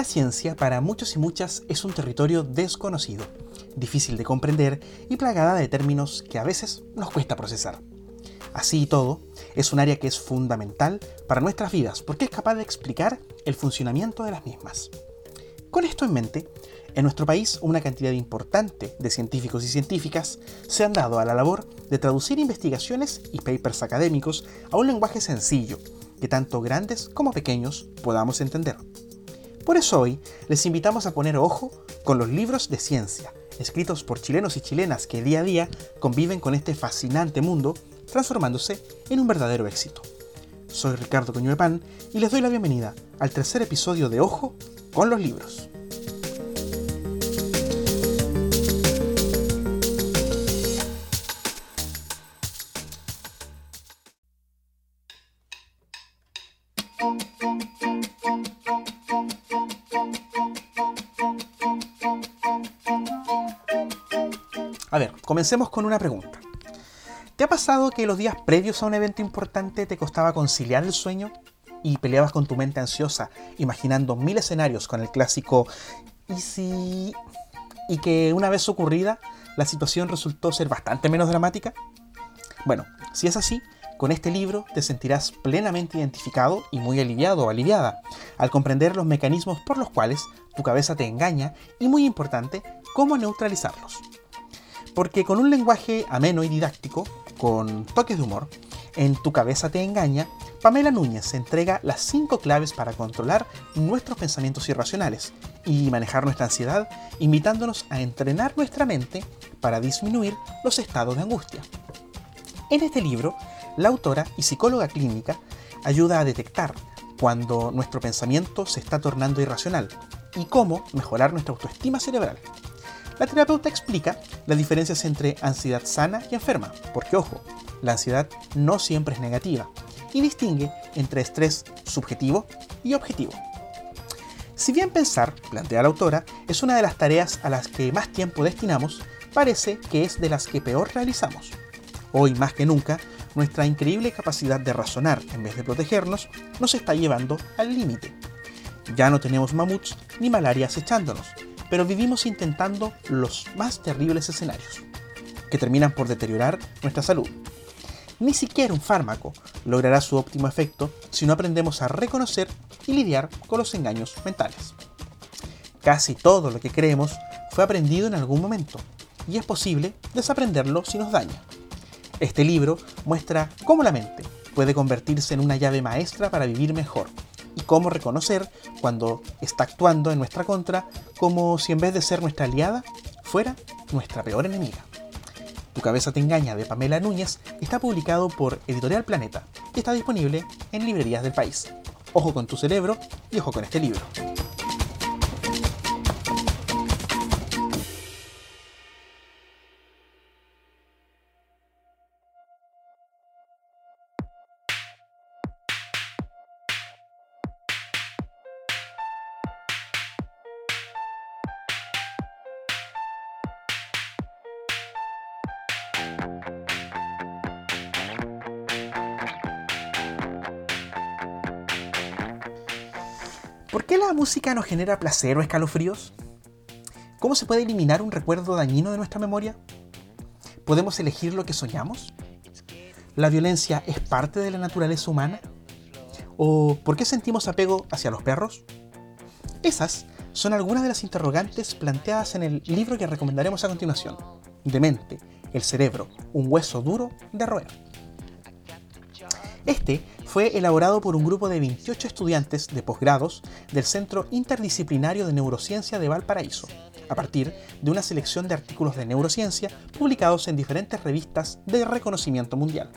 La ciencia para muchos y muchas es un territorio desconocido, difícil de comprender y plagada de términos que a veces nos cuesta procesar. Así y todo, es un área que es fundamental para nuestras vidas porque es capaz de explicar el funcionamiento de las mismas. Con esto en mente, en nuestro país una cantidad importante de científicos y científicas se han dado a la labor de traducir investigaciones y papers académicos a un lenguaje sencillo, que tanto grandes como pequeños podamos entender. Por eso hoy les invitamos a poner ojo con los libros de ciencia, escritos por chilenos y chilenas que día a día conviven con este fascinante mundo, transformándose en un verdadero éxito. Soy Ricardo Coñuepan y les doy la bienvenida al tercer episodio de Ojo con los libros. Comencemos con una pregunta. ¿Te ha pasado que los días previos a un evento importante te costaba conciliar el sueño y peleabas con tu mente ansiosa, imaginando mil escenarios con el clásico ¿y si? y que una vez ocurrida, la situación resultó ser bastante menos dramática? Bueno, si es así, con este libro te sentirás plenamente identificado y muy aliviado o aliviada al comprender los mecanismos por los cuales tu cabeza te engaña y, muy importante, cómo neutralizarlos. Porque con un lenguaje ameno y didáctico, con toques de humor, en Tu cabeza te engaña, Pamela Núñez entrega las cinco claves para controlar nuestros pensamientos irracionales y manejar nuestra ansiedad, invitándonos a entrenar nuestra mente para disminuir los estados de angustia. En este libro, la autora y psicóloga clínica ayuda a detectar cuando nuestro pensamiento se está tornando irracional y cómo mejorar nuestra autoestima cerebral. La terapeuta explica las diferencias entre ansiedad sana y enferma, porque ojo, la ansiedad no siempre es negativa, y distingue entre estrés subjetivo y objetivo. Si bien pensar, plantea la autora, es una de las tareas a las que más tiempo destinamos, parece que es de las que peor realizamos. Hoy más que nunca, nuestra increíble capacidad de razonar en vez de protegernos nos está llevando al límite. Ya no tenemos mamuts ni malaria acechándonos, pero vivimos intentando los más terribles escenarios, que terminan por deteriorar nuestra salud. Ni siquiera un fármaco logrará su óptimo efecto si no aprendemos a reconocer y lidiar con los engaños mentales. Casi todo lo que creemos fue aprendido en algún momento, y es posible desaprenderlo si nos daña. Este libro muestra cómo la mente puede convertirse en una llave maestra para vivir mejor y cómo reconocer cuando está actuando en nuestra contra como si en vez de ser nuestra aliada, fuera nuestra peor enemiga. Tu cabeza te engaña de Pamela Núñez está publicado por Editorial Planeta y está disponible en librerías del país. Ojo con tu cerebro y ojo con este libro. Música nos genera placer o escalofríos? ¿Cómo se puede eliminar un recuerdo dañino de nuestra memoria? ¿Podemos elegir lo que soñamos? ¿La violencia es parte de la naturaleza humana? ¿O por qué sentimos apego hacia los perros? Esas son algunas de las interrogantes planteadas en el libro que recomendaremos a continuación. Demente, el cerebro, un hueso duro de roer. Este fue elaborado por un grupo de 28 estudiantes de posgrados del Centro Interdisciplinario de Neurociencia de Valparaíso, a partir de una selección de artículos de neurociencia publicados en diferentes revistas de reconocimiento mundial.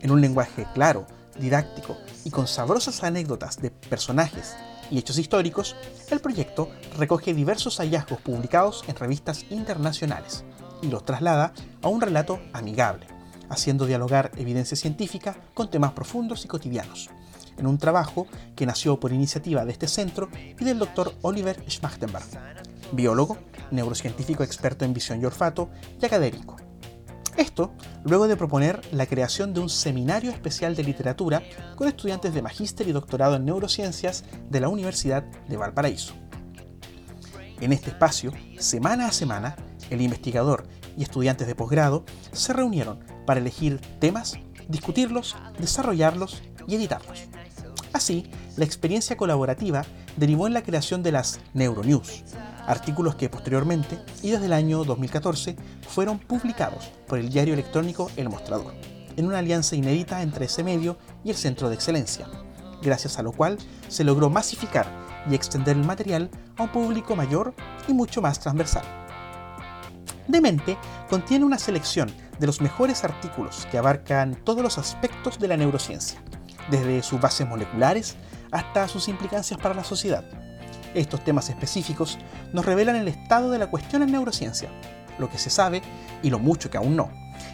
En un lenguaje claro, didáctico y con sabrosas anécdotas de personajes y hechos históricos, el proyecto recoge diversos hallazgos publicados en revistas internacionales y los traslada a un relato amigable, haciendo dialogar evidencia científica con temas profundos y cotidianos, en un trabajo que nació por iniciativa de este centro y del doctor Oliver Schmachtenberg, biólogo, neurocientífico experto en visión y olfato y académico. Esto luego de proponer la creación de un seminario especial de literatura con estudiantes de magíster y doctorado en neurociencias de la Universidad de Valparaíso. En este espacio, semana a semana, el investigador y estudiantes de posgrado se reunieron para elegir temas, discutirlos, desarrollarlos y editarlos. Así, la experiencia colaborativa derivó en la creación de las Neuronews, artículos que posteriormente y desde el año 2014 fueron publicados por el diario electrónico El Mostrador, en una alianza inédita entre ese medio y el Centro de Excelencia, gracias a lo cual se logró masificar y extender el material a un público mayor y mucho más transversal. Demente contiene una selección de los mejores artículos que abarcan todos los aspectos de la neurociencia, desde sus bases moleculares hasta sus implicancias para la sociedad. Estos temas específicos nos revelan el estado de la cuestión en neurociencia, lo que se sabe y lo mucho que aún no,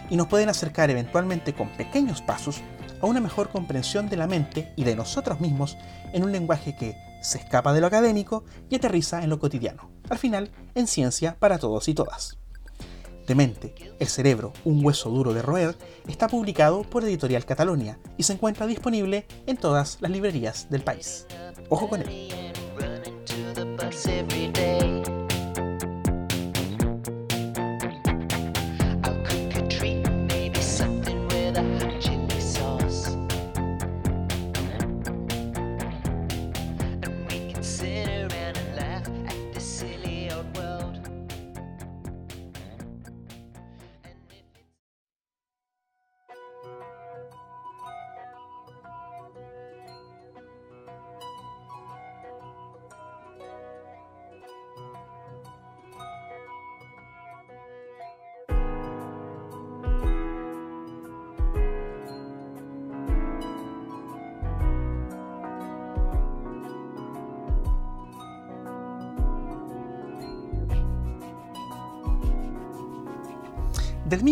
y nos pueden acercar eventualmente con pequeños pasos a una mejor comprensión de la mente y de nosotros mismos en un lenguaje que se escapa de lo académico y aterriza en lo cotidiano, al final en ciencia para todos y todas. El cerebro, un hueso duro de roer, está publicado por Editorial Catalonia y se encuentra disponible en todas las librerías del país. Ojo con él.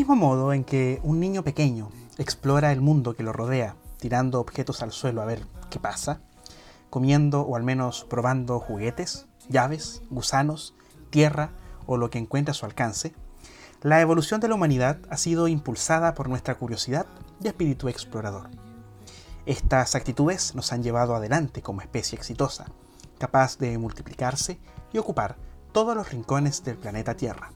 Mismo modo en que un niño pequeño explora el mundo que lo rodea, tirando objetos al suelo a ver qué pasa, comiendo o al menos probando juguetes, llaves, gusanos, tierra o lo que encuentra a su alcance, la evolución de la humanidad ha sido impulsada por nuestra curiosidad y espíritu explorador. Estas actitudes nos han llevado adelante como especie exitosa, capaz de multiplicarse y ocupar todos los rincones del planeta Tierra.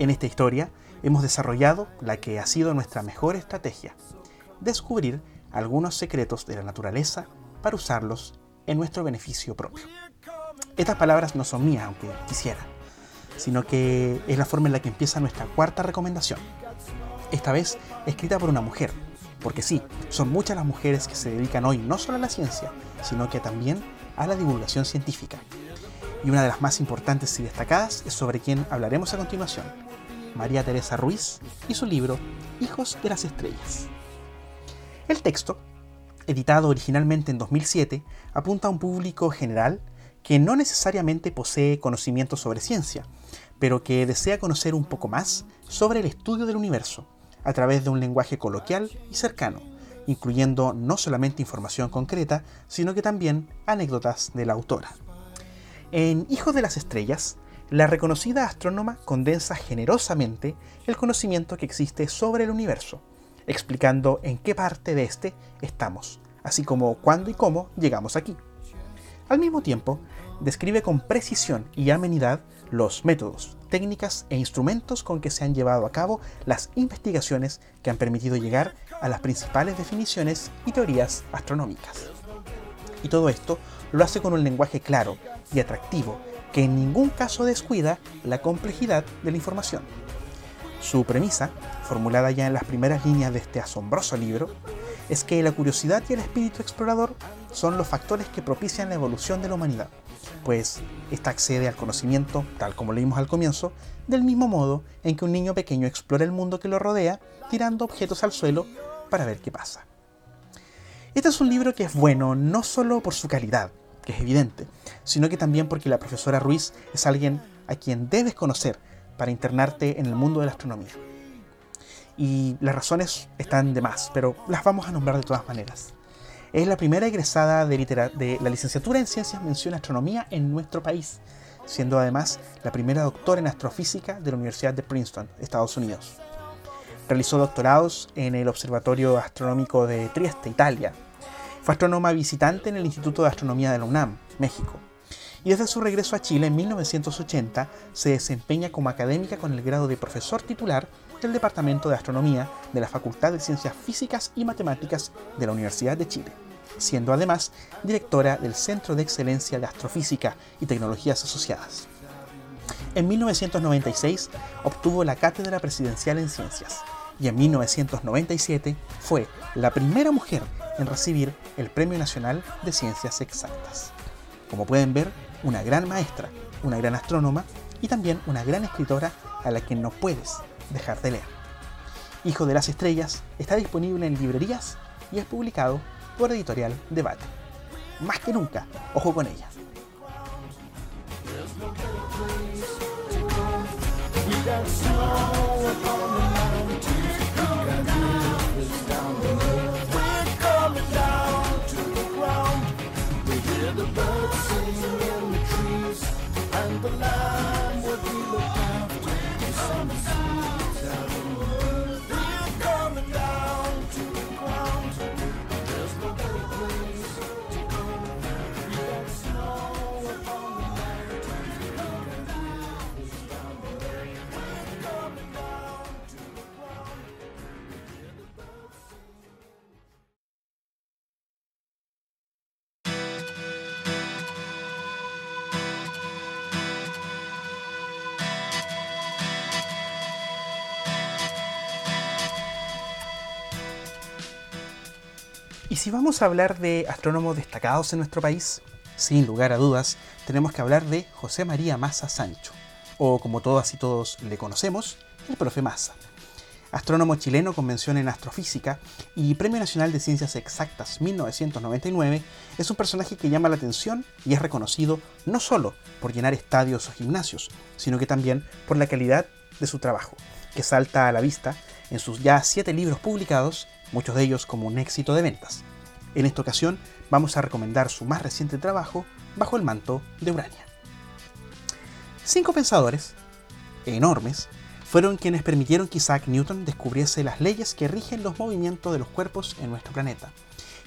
En esta historia, hemos desarrollado la que ha sido nuestra mejor estrategia, descubrir algunos secretos de la naturaleza para usarlos en nuestro beneficio propio. Estas palabras no son mías, aunque quisiera, sino que es la forma en la que empieza nuestra cuarta recomendación. Esta vez escrita por una mujer, porque sí, son muchas las mujeres que se dedican hoy no solo a la ciencia, sino que también a la divulgación científica. Y una de las más importantes y destacadas es sobre quien hablaremos a continuación, María Teresa Ruiz y su libro Hijos de las Estrellas. El texto, editado originalmente en 2007, apunta a un público general que no necesariamente posee conocimiento sobre ciencia, pero que desea conocer un poco más sobre el estudio del universo, a través de un lenguaje coloquial y cercano, incluyendo no solamente información concreta, sino que también anécdotas de la autora. En Hijos de las Estrellas, la reconocida astrónoma condensa generosamente el conocimiento que existe sobre el universo, explicando en qué parte de este estamos, así como cuándo y cómo llegamos aquí. Al mismo tiempo, describe con precisión y amenidad los métodos, técnicas e instrumentos con que se han llevado a cabo las investigaciones que han permitido llegar a las principales definiciones y teorías astronómicas. Y todo esto lo hace con un lenguaje claro y atractivo en ningún caso descuida la complejidad de la información. Su premisa, formulada ya en las primeras líneas de este asombroso libro, es que la curiosidad y el espíritu explorador son los factores que propician la evolución de la humanidad, pues ésta accede al conocimiento, tal como leímos al comienzo, del mismo modo en que un niño pequeño explora el mundo que lo rodea tirando objetos al suelo para ver qué pasa. Este es un libro que es bueno no solo por su calidad, que es evidente, sino que también porque la profesora Ruiz es alguien a quien debes conocer para internarte en el mundo de la astronomía. Y las razones están de más, pero las vamos a nombrar de todas maneras. Es la primera egresada de, de la licenciatura en Ciencias Mención Astronomía en nuestro país, siendo además la primera doctora en astrofísica de la Universidad de Princeton, Estados Unidos. Realizó doctorados en el Observatorio Astronómico de Trieste, Italia. Fue astrónoma visitante en el Instituto de Astronomía de la UNAM, México. Y desde su regreso a Chile en 1980 se desempeña como académica con el grado de profesor titular del Departamento de Astronomía de la Facultad de Ciencias Físicas y Matemáticas de la Universidad de Chile, siendo además directora del Centro de Excelencia de Astrofísica y Tecnologías Asociadas. En 1996 obtuvo la Cátedra Presidencial en Ciencias y en 1997 fue la primera mujer en recibir el Premio Nacional de Ciencias Exactas. Como pueden ver, una gran maestra, una gran astrónoma y también una gran escritora a la que no puedes dejar de leer. Hijo de las Estrellas está disponible en librerías y es publicado por Editorial Debate. Más que nunca, ojo con ella. Si vamos a hablar de astrónomos destacados en nuestro país, sin lugar a dudas, tenemos que hablar de José María Massa Sancho, o como todas y todos le conocemos, el profe Massa. Astrónomo chileno con mención en astrofísica y Premio Nacional de Ciencias Exactas 1999, es un personaje que llama la atención y es reconocido no solo por llenar estadios o gimnasios, sino que también por la calidad de su trabajo, que salta a la vista en sus ya siete libros publicados muchos de ellos como un éxito de ventas. En esta ocasión vamos a recomendar su más reciente trabajo, Bajo el manto de Urania. Cinco pensadores, enormes, fueron quienes permitieron que Isaac Newton descubriese las leyes que rigen los movimientos de los cuerpos en nuestro planeta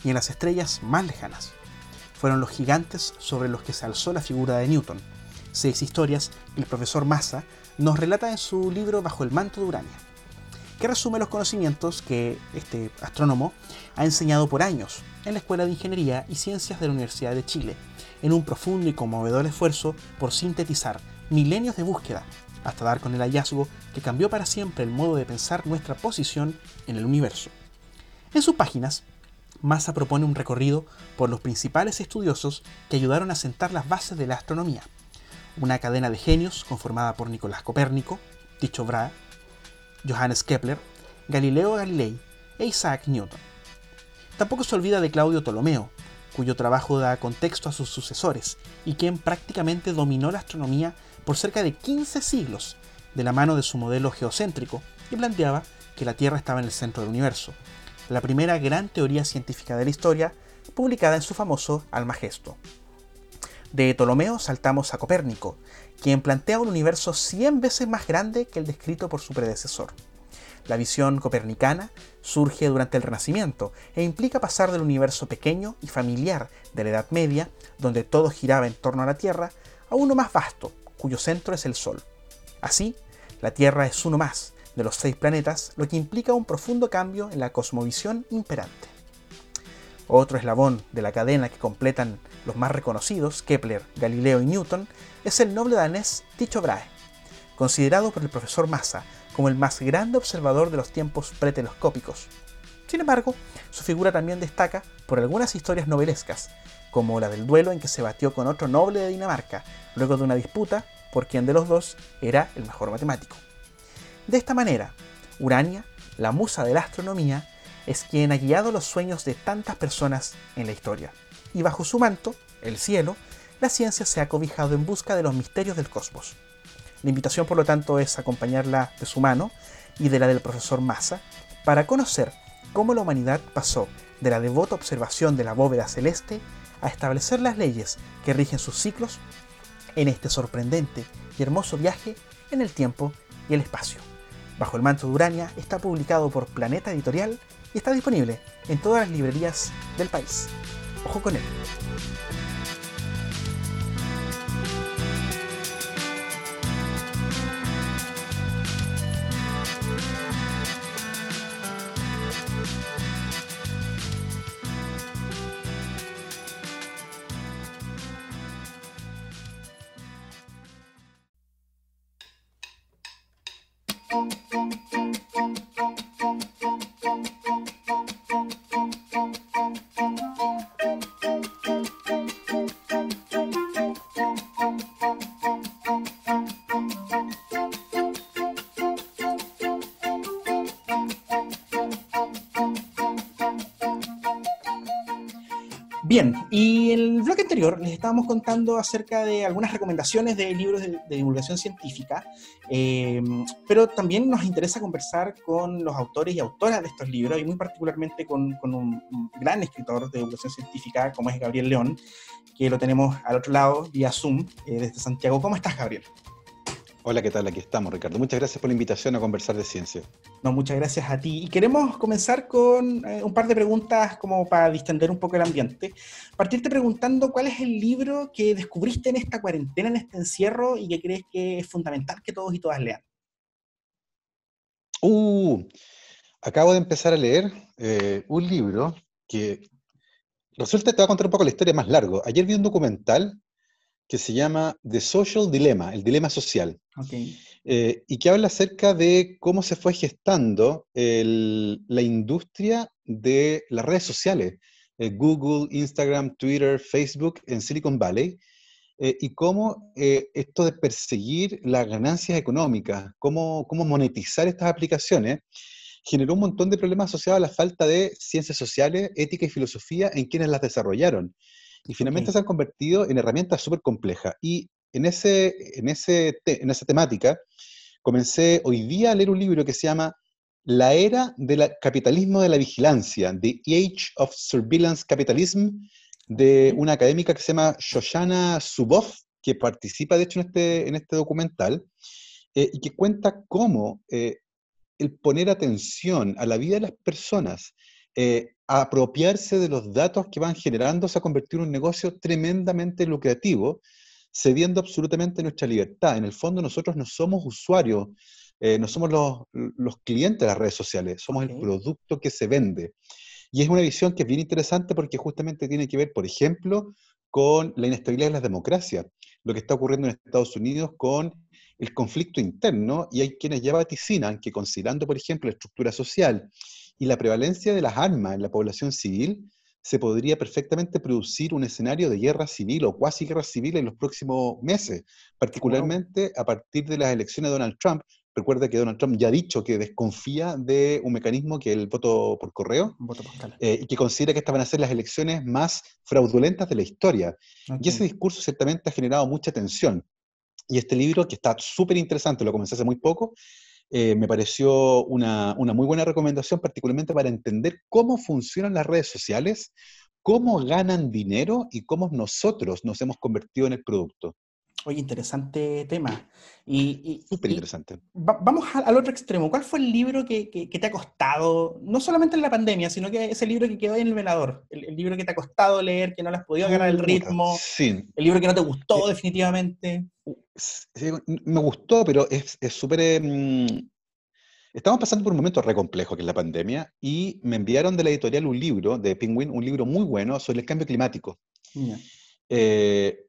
y en las estrellas más lejanas. Fueron los gigantes sobre los que se alzó la figura de Newton. Seis historias el profesor Massa nos relata en su libro Bajo el manto de Urania que resume los conocimientos que este astrónomo ha enseñado por años en la Escuela de Ingeniería y Ciencias de la Universidad de Chile, en un profundo y conmovedor esfuerzo por sintetizar milenios de búsqueda hasta dar con el hallazgo que cambió para siempre el modo de pensar nuestra posición en el universo. En sus páginas, Massa propone un recorrido por los principales estudiosos que ayudaron a sentar las bases de la astronomía, una cadena de genios conformada por Nicolás Copérnico, Tycho Brahe, Johannes Kepler, Galileo Galilei e Isaac Newton. Tampoco se olvida de Claudio Ptolomeo, cuyo trabajo da contexto a sus sucesores y quien prácticamente dominó la astronomía por cerca de 15 siglos de la mano de su modelo geocéntrico y planteaba que la Tierra estaba en el centro del universo, la primera gran teoría científica de la historia publicada en su famoso Almagesto. De Ptolomeo saltamos a Copérnico, quien plantea un universo 100 veces más grande que el descrito por su predecesor. La visión copernicana surge durante el Renacimiento e implica pasar del universo pequeño y familiar de la Edad Media, donde todo giraba en torno a la Tierra, a uno más vasto, cuyo centro es el Sol. Así, la Tierra es uno más de los seis planetas, lo que implica un profundo cambio en la cosmovisión imperante. Otro eslabón de la cadena que completan los más reconocidos, Kepler, Galileo y Newton, es el noble danés Tycho Brahe, considerado por el profesor Massa como el más grande observador de los tiempos pretelescópicos. Sin embargo, su figura también destaca por algunas historias novelescas, como la del duelo en que se batió con otro noble de Dinamarca, luego de una disputa por quién de los dos era el mejor matemático. De esta manera, Urania, la musa de la astronomía, es quien ha guiado los sueños de tantas personas en la historia. Y bajo su manto, el cielo, la ciencia se ha cobijado en busca de los misterios del cosmos. La invitación, por lo tanto, es acompañarla de su mano y de la del profesor Massa para conocer cómo la humanidad pasó de la devota observación de la bóveda celeste a establecer las leyes que rigen sus ciclos en este sorprendente y hermoso viaje en el tiempo y el espacio. Bajo el manto de Urania está publicado por Planeta Editorial y está disponible en todas las librerías del país. 他ねポンポンポンポン contando acerca de algunas recomendaciones de libros de, divulgación científica, eh, pero también nos interesa conversar con los autores y autoras de estos libros, y muy particularmente con, un, gran escritor de divulgación científica como es Gabriel León, que lo tenemos al otro lado vía Zoom eh, desde Santiago. ¿Cómo estás, Gabriel? Hola, ¿qué tal? Aquí estamos, Ricardo. Muchas gracias por la invitación a conversar de ciencia. No, muchas gracias a ti. Y queremos comenzar con eh, un par de preguntas como para distender un poco el ambiente. Partirte preguntando cuál es el libro que descubriste en esta cuarentena, en este encierro, y que crees que es fundamental que todos y todas lean. Uh, acabo de empezar a leer eh, un libro que resulta, te va a contar un poco la historia más largo. Ayer vi un documental que se llama The Social Dilemma, el dilema social, eh, y que habla acerca de cómo se fue gestando la industria de las redes sociales, eh, Google, Instagram, Twitter, Facebook en Silicon Valley, eh, y cómo esto de perseguir las ganancias económicas, cómo, cómo monetizar estas aplicaciones, generó un montón de problemas asociados a la falta de ciencias sociales, ética y filosofía en quienes las desarrollaron. Y finalmente se han convertido en herramientas súper complejas. Y en, ese, en, ese en esa temática comencé hoy día a leer un libro que se llama La era del capitalismo de la vigilancia, The Age of Surveillance Capitalism, de una académica que se llama Shoshana Zuboff, que participa de hecho en este, en este documental, eh, y que cuenta cómo eh, el poner atención a la vida de las personas eh, apropiarse de los datos que van generando se ha convertido en un negocio tremendamente lucrativo, cediendo absolutamente nuestra libertad. En el fondo nosotros no somos usuarios, eh, no somos los, clientes de las redes sociales, somos el producto que se vende. Y es una visión que es bien interesante porque justamente tiene que ver, por ejemplo, con la inestabilidad de las democracias, lo que está ocurriendo en Estados Unidos con el conflicto interno, y hay quienes ya vaticinan que considerando, por ejemplo, la estructura social y la prevalencia de las armas en la población civil, se podría perfectamente producir un escenario de guerra civil o cuasi guerra civil en los próximos meses, particularmente a partir de las elecciones de Donald Trump. Recuerda que Donald Trump ya ha dicho que desconfía de un mecanismo que es el voto por correo eh, y que considera que estas van a ser las elecciones más fraudulentas de la historia. Y ese discurso ciertamente ha generado mucha tensión. Y este libro, que está súper interesante, lo comencé hace muy poco, eh, me pareció una, muy buena recomendación, particularmente para entender cómo funcionan las redes sociales, cómo ganan dinero y cómo nosotros nos hemos convertido en el producto. Oye, interesante tema. Y, Súper interesante. vamos al otro extremo. ¿Cuál fue el libro que, te ha costado, no solamente en la pandemia, sino que ese libro que quedó ahí en el velador? El, libro que te ha costado leer, que no le has podido ganar el ritmo. Sí. El libro que no te gustó eh, definitivamente. me gustó, pero es súper... Em, estamos pasando por un momento re complejo que es la pandemia y me enviaron de la editorial un libro de Penguin, un libro muy bueno sobre el cambio climático. Eh,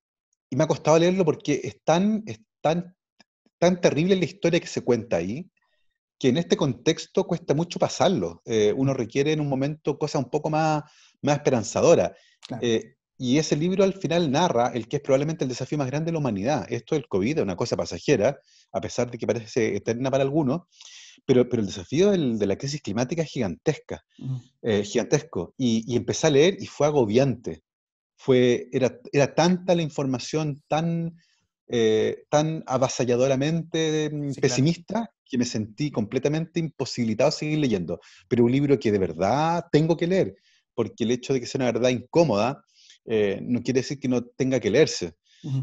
y me ha costado leerlo porque es tan, es tan, tan terrible la historia que se cuenta ahí, que en este contexto cuesta mucho pasarlo. Eh, uno requiere en un momento cosas un poco más, más esperanzadoras. Eh, y ese libro al final narra el que es probablemente el desafío más grande de la humanidad. Esto del COVID es una cosa pasajera, a pesar de que parece eterna para algunos, pero, pero el desafío de la crisis climática es gigantesca, eh, gigantesco. Y, y, empecé a leer y fue agobiante. Fue, era, era tanta la información tan, eh, tan avasalladoramente mm, pesimista que me sentí completamente imposibilitado a seguir leyendo. Pero un libro que de verdad tengo que leer, porque el hecho de que sea una verdad incómoda eh, no quiere decir que no tenga que leerse.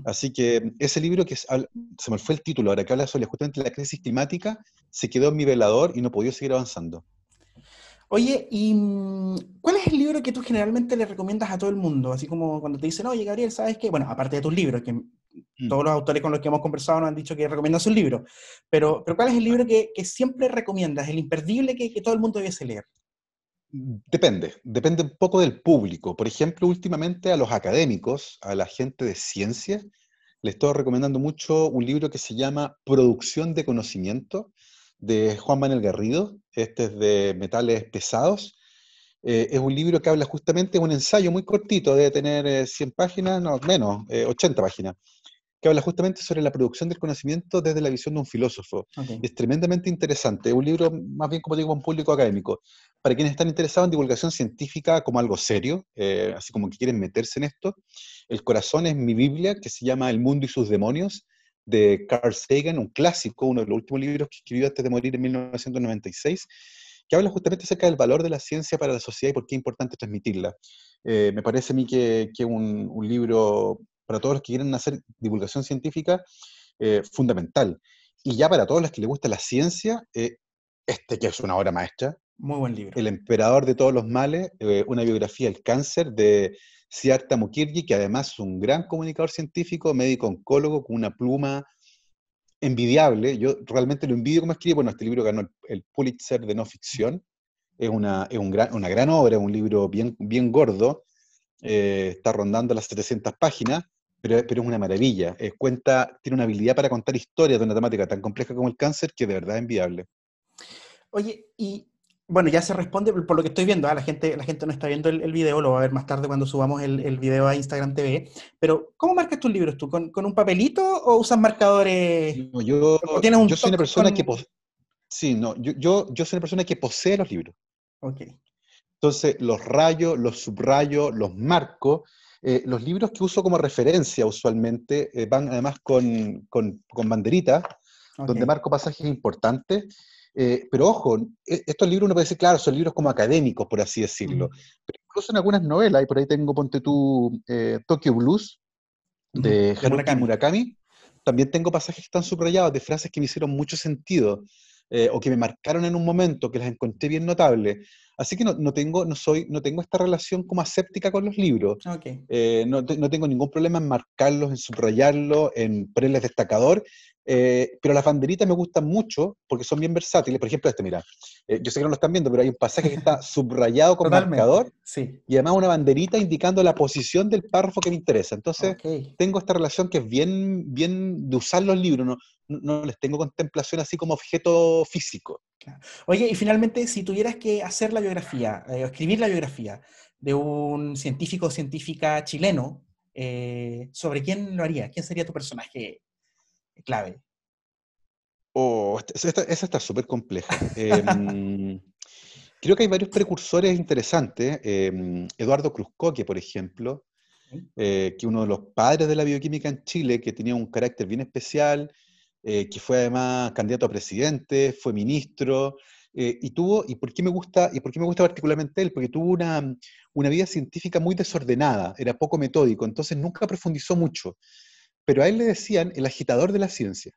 Así que ese libro que se me fue el título, ahora que habla sobre justamente la crisis climática, se quedó en mi velador y no podía seguir avanzando. Oye, ¿y mm, cuál es el libro que tú generalmente le recomiendas a todo el mundo? Así como cuando te dicen, oye, Gabriel, ¿sabes qué? Bueno, aparte de tus libros, que mm. todos los autores con los que hemos conversado nos han dicho que recomiendas un libro, pero, pero ¿cuál es el libro que, siempre recomiendas, el imperdible que, que todo el mundo debiese leer? Depende, depende un poco del público. Por ejemplo, últimamente a los académicos, a la gente de ciencia, les estoy recomendando mucho un libro que se llama Producción de Conocimiento, de Juan Manuel Garrido, este es de metales pesados. Eh, es un libro que habla justamente, un ensayo muy cortito, debe tener 100 eh, páginas, no, menos, 80 eh, páginas, que habla justamente sobre la producción del conocimiento desde la visión de un filósofo. Es tremendamente interesante, es un libro más bien, como digo, un público académico. Para quienes están interesados en divulgación científica como algo serio, así como que quieren meterse en esto, El corazón es mi Biblia, que se llama El mundo y sus demonios, de Carl Sagan, un clásico, uno de los últimos libros que escribió antes de morir en 1996, que habla justamente acerca del valor de la ciencia para la sociedad y por qué es importante transmitirla. Eh, me parece a mí que un, un, libro para todos los que quieren hacer divulgación científica eh, fundamental. Y ya para todos los que les gusta la ciencia, eh, este que es una obra maestra. Muy buen libro. El emperador de todos los males, una biografía del cáncer de Siddhartha Mukherjee, que además es un gran comunicador científico, médico oncólogo, con una pluma envidiable. Yo realmente lo envidio como escribe. Bueno, este libro ganó el, Pulitzer de no ficción. Es, una, un gran, una gran obra, un libro bien, bien gordo. Eh, está rondando las 700 páginas, pero, pero es una maravilla. cuenta, tiene una habilidad para contar historias de una temática tan compleja como el cáncer que de verdad es envidiable. Oye, y bueno, ya se responde por lo que estoy viendo. ¿ah? La, gente, la gente no está viendo el, video, lo va a ver más tarde cuando subamos el, el, video a Instagram TV. Pero, ¿cómo marcas tus libros tú? ¿Con, un papelito o usas marcadores? yo, yo soy una persona que sí, no, yo, yo, soy una persona que posee los libros. Ok. Entonces, los rayo, los subrayo, los marco. Eh, los libros que uso como referencia usualmente eh, van además con, con, con banderitas, donde marco pasajes importantes eh, pero ojo, e, estos libros uno puede decir, claro, son libros como académicos, por así decirlo. Pero incluso en algunas novelas, y por ahí tengo, ponte tú, eh, Tokyo Blues, de Haruki Murakami. también tengo pasajes que están subrayados de frases que me hicieron mucho sentido, eh, o que me marcaron en un momento, que las encontré bien notables. Así que no, no, tengo, no, soy, no tengo esta relación como aséptica con los libros. no, no, tengo ningún problema en marcarlos, en subrayarlos, en ponerles destacador, eh, pero las banderitas me gustan mucho porque son bien versátiles. Por ejemplo, este, mira, eh, yo sé que no lo están viendo, pero hay un pasaje que está subrayado con marcador sí. y además una banderita indicando la posición del párrafo que me interesa. Entonces, tengo esta relación que es bien, bien de usar los libros, no, no les tengo contemplación así como objeto físico. Oye, y finalmente, si tuvieras que hacer la biografía, eh, escribir la biografía de un científico o científica chileno, ¿sobre quién lo haría? ¿Quién sería tu personaje clave? Oh, esa está súper compleja. Em, creo que hay varios precursores interesantes. Em, Eduardo Cruzcoque, por ejemplo, eh, que uno de los padres de la bioquímica en Chile, que tenía un carácter bien especial, eh, que fue además candidato a presidente, fue ministro, eh, y tuvo, y por qué me gusta, y por qué me gusta particularmente él, porque tuvo una, una vida científica muy desordenada, era poco metódico, entonces nunca profundizó mucho pero a él le decían el agitador de la ciencia.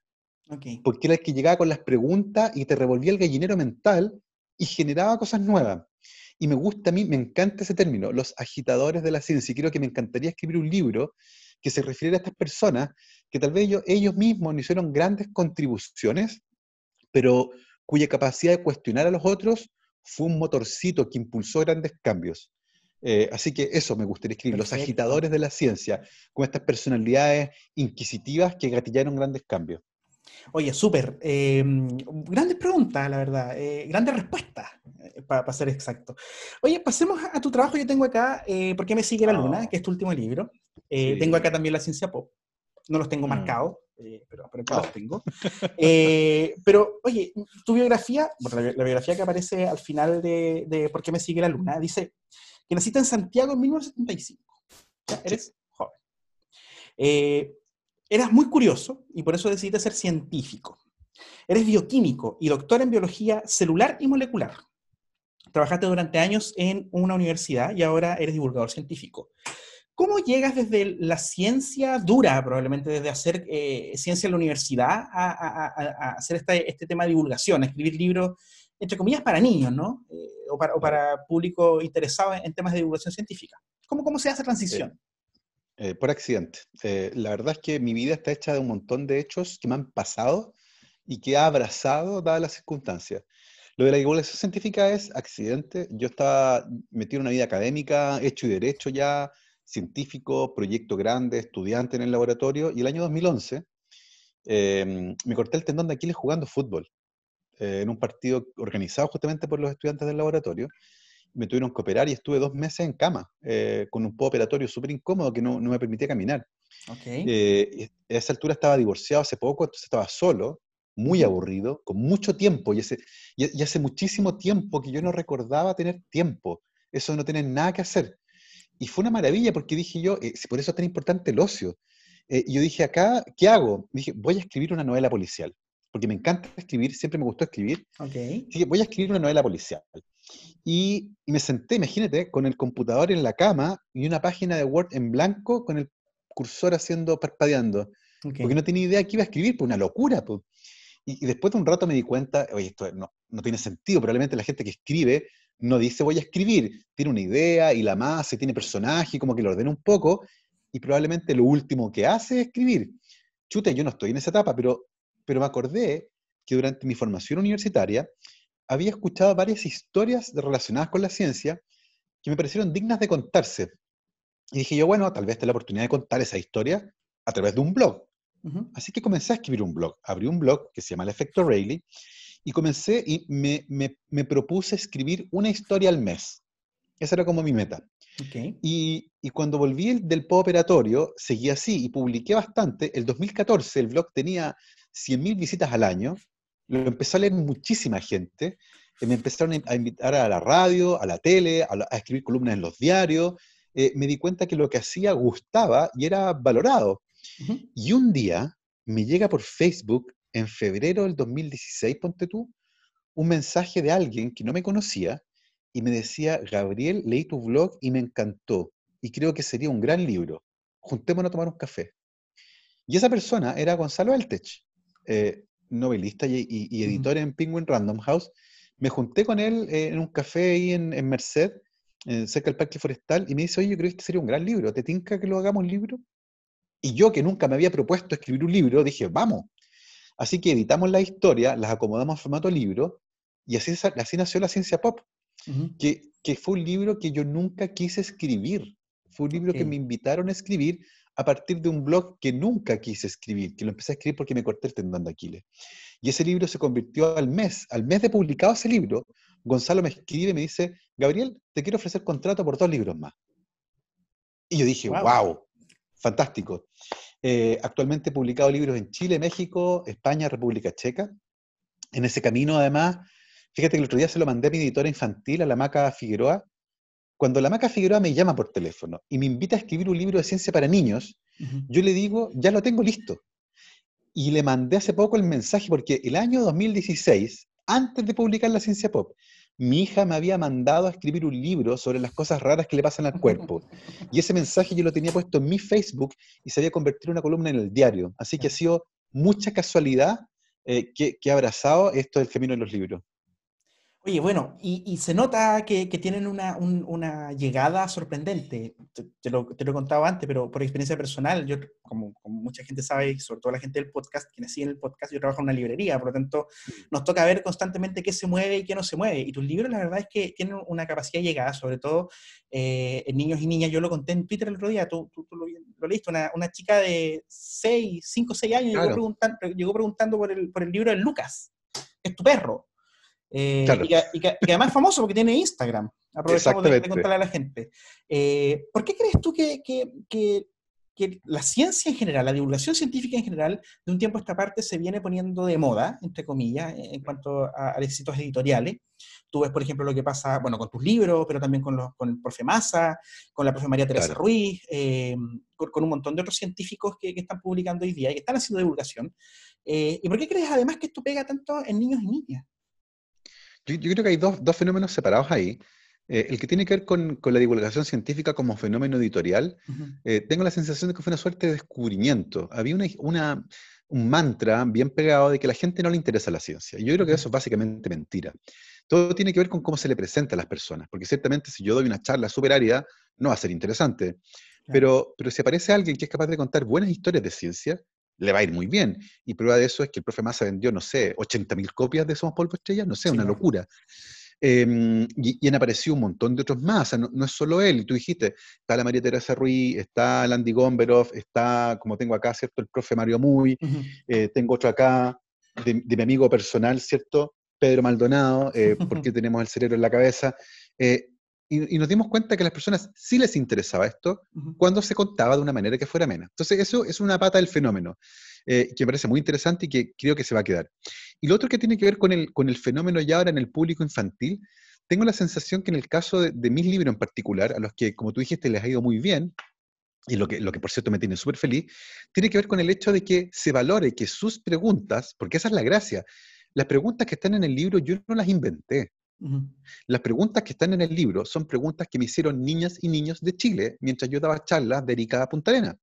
Porque era el que llegaba con las preguntas y te revolvía el gallinero mental y generaba cosas nuevas. Y me gusta a mí, me encanta ese término, los agitadores de la ciencia. Y creo que me encantaría escribir un libro que se refiriera a estas personas que tal vez ellos, ellos mismos no hicieron grandes contribuciones, pero cuya capacidad de cuestionar a los otros fue un motorcito que impulsó grandes cambios. Eh, así que eso me gustaría escribir, los agitadores de la ciencia, con estas personalidades inquisitivas que gatillaron grandes cambios. Oye, súper. Em, grandes preguntas, la verdad. Eh, grandes respuestas, eh, para ser exacto. Oye, pasemos a, tu trabajo. Yo tengo acá ¿Por qué me sigue la luna? Oh. que es tu último libro. Tengo acá también la ciencia pop. No los tengo mm. marcados, pero, pero acá los tengo. pero, oye, tu biografía, la, biografía que aparece al final de, de ¿Por qué me sigue la luna? Dice que naciste en Santiago en 1975. eres joven. Eh, eras muy curioso y por eso decidiste ser científico. Eres bioquímico y doctor en biología celular y molecular. Trabajaste durante años en una universidad y ahora eres divulgador científico. ¿Cómo llegas desde la ciencia dura, probablemente desde hacer eh, ciencia en la universidad, a, hacer este, tema de divulgación, a escribir libros, entre comillas, para niños, ¿no? Eh, o, para, público interesado en, temas de divulgación científica. ¿Cómo, cómo se hace transición? Eh, por accidente. la verdad es que mi vida está hecha de un montón de hechos que me han pasado y que ha abrazado dadas las circunstancias. Lo de la divulgación científica es accidente. Yo estaba metido en una vida académica, hecho y derecho ya, científico, proyecto grande, estudiante en el laboratorio, y el año 2011 em, me corté el tendón de Aquiles jugando fútbol, eh, en un partido organizado justamente por los estudiantes del laboratorio. Me tuvieron que operar y estuve dos meses en cama, eh, con un operatorio súper incómodo que no, no, me permitía caminar. Eh, a esa altura estaba divorciado hace poco, entonces estaba solo, muy aburrido, con mucho tiempo, y, ese, y, hace muchísimo tiempo que yo no recordaba tener tiempo, eso no tener nada que hacer. Y fue una maravilla porque dije yo, eh, por eso es tan importante el ocio. Eh, y yo dije, acá, ¿qué hago? Dije, voy a escribir una novela policial, porque me encanta escribir, siempre me gustó escribir. Okay. Dije, voy a escribir una novela policial. Y, me senté, imagínate, con el computador en la cama y una página de Word en blanco con el cursor haciendo, parpadeando. Porque no tenía idea qué iba a escribir, pues una locura. Pues. Y, después de un rato me di cuenta, oye, esto no, no tiene sentido, probablemente la gente que escribe no dice voy a escribir, tiene una idea y la masa, tiene personaje, como que lo ordena un poco, y probablemente lo último que hace es escribir. Chute, yo no estoy en esa etapa, pero, pero me acordé que durante mi formación universitaria había escuchado varias historias relacionadas con la ciencia que me parecieron dignas de contarse. Y dije yo, bueno, tal vez es la oportunidad de contar esa historia a través de un blog. Así que comencé a escribir un blog. Abrí un blog que se llama El Efecto Rayleigh y comencé y me, me, me, propuse escribir una historia al mes. Esa era como mi meta. Y, y, cuando volví del operatorio, seguí así y publiqué bastante. El 2014 el blog tenía 100.000 visitas al año. Lo empezó a leer muchísima gente. Eh, me empezaron a invitar a la radio, a la tele, a, escribir columnas en los diarios. Eh, me di cuenta que lo que hacía gustaba y era valorado. Y un día me llega por Facebook en febrero del 2016, ponte tú, un mensaje de alguien que no me conocía y me decía, Gabriel, leí tu blog y me encantó y creo que sería un gran libro. Juntémonos a tomar un café. Y esa persona era Gonzalo Altech, eh, novelista y, editor en Penguin Random House. Me junté con él eh, en un café ahí en, Merced, eh, cerca del Parque Forestal, y me dice, oye, yo creo que este sería un gran libro. ¿Te tinca que lo hagamos libro? Y yo, que nunca me había propuesto escribir un libro, dije, vamos. Así que editamos la historia, las acomodamos en formato libro, y así, así nació la ciencia pop, que, que, fue un libro que yo nunca quise escribir. Fue un libro que me invitaron a escribir a partir de un blog que nunca quise escribir, que lo empecé a escribir porque me corté el tendón de Aquiles. Y ese libro se convirtió al mes, al mes de publicado ese libro, Gonzalo me escribe y me dice, Gabriel, te quiero ofrecer contrato por dos libros más. Y yo dije, wow, fantástico. Eh, actualmente he publicado libros en Chile, México, España, República Checa. En ese camino, además, fíjate que el otro día se lo mandé a mi editora infantil, a la Maca Figueroa. Cuando la Maca Figueroa me llama por teléfono y me invita a escribir un libro de ciencia para niños, yo le digo, ya lo tengo listo. Y le mandé hace poco el mensaje, porque el año 2016, antes de publicar La Ciencia Pop, mi hija me había mandado a escribir un libro sobre las cosas raras que le pasan al cuerpo. Y ese mensaje yo lo tenía puesto en mi Facebook y se había convertido en una columna en el diario. Así que ha sido mucha casualidad eh, que, que, ha abrazado esto del camino de los libros. Oye, bueno, y, se nota que, tienen una, llegada sorprendente. Te, lo, te, lo, he contado antes, pero por experiencia personal, yo, como, mucha gente sabe, sobre todo la gente del podcast, quienes siguen el podcast, yo trabajo en una librería, por lo tanto, nos toca ver constantemente qué se mueve y qué no se mueve. Y tus libros, la verdad es que tienen una capacidad de llegada, sobre todo eh, en niños y niñas. Yo lo conté en Twitter el otro día, tú, lo, leíste, una, chica de 6, 5, 6 años llegó, preguntando, llegó preguntando por el, por el libro de Lucas, es tu perro. Eh, y, que, además es famoso porque tiene Instagram. Aprovechamos de, contarle a la gente. Eh, ¿Por qué crees tú que, que, la ciencia en general, la divulgación científica en general, de un tiempo a esta parte se viene poniendo de moda, entre comillas, en cuanto a, éxitos editoriales? Tú ves, por ejemplo, lo que pasa, bueno, con tus libros, pero también con, los, con el profe Massa, con la profe María Teresa Ruiz, eh, con, un montón de otros científicos que, están publicando hoy día y que están haciendo divulgación. ¿Y por qué crees además que esto pega tanto en niños y niñas? Yo, creo que hay dos, dos, fenómenos separados ahí. Eh, el que tiene que ver con, la divulgación científica como fenómeno editorial, eh, tengo la sensación de que fue una suerte de descubrimiento. Había una, un mantra bien pegado de que a la gente no le interesa la ciencia. Y yo creo que eso es básicamente mentira. Todo tiene que ver con cómo se le presenta a las personas, porque ciertamente si yo doy una charla súper árida, no va a ser interesante. Pero, pero si aparece alguien que es capaz de contar buenas historias de ciencia, le va a ir muy bien. Y prueba de eso es que el profe Massa vendió, no sé, 80.000 copias de Somos Polvo Estrella, no sé, una locura. Em, y, han aparecido un montón de otros más, no, es solo él, y tú dijiste, está la María Teresa Ruiz, está Landy Gomberov, está, como tengo acá, ¿cierto? El profe Mario Muy, eh, tengo otro acá, de, mi amigo personal, ¿cierto? Pedro Maldonado, eh, porque tenemos el cerebro en la cabeza. Eh, y, nos dimos cuenta que a las personas sí les interesaba esto cuando se contaba de una manera que fuera amena. Entonces, eso es una pata del fenómeno, que me parece muy interesante y que creo que se va a quedar. Y lo otro que tiene que ver con el, con el fenómeno ya ahora en el público infantil, tengo la sensación que en el caso de, mis libros en particular, a los que, como tú dijiste, les ha ido muy bien, y lo que, lo que por cierto me tiene súper feliz, tiene que ver con el hecho de que se valore que sus preguntas, porque esa es la gracia, las preguntas que están en el libro yo no las inventé. Las preguntas que están en el libro son preguntas que me hicieron niñas y niños de Chile mientras yo daba charlas dedicadas a Punta Arena.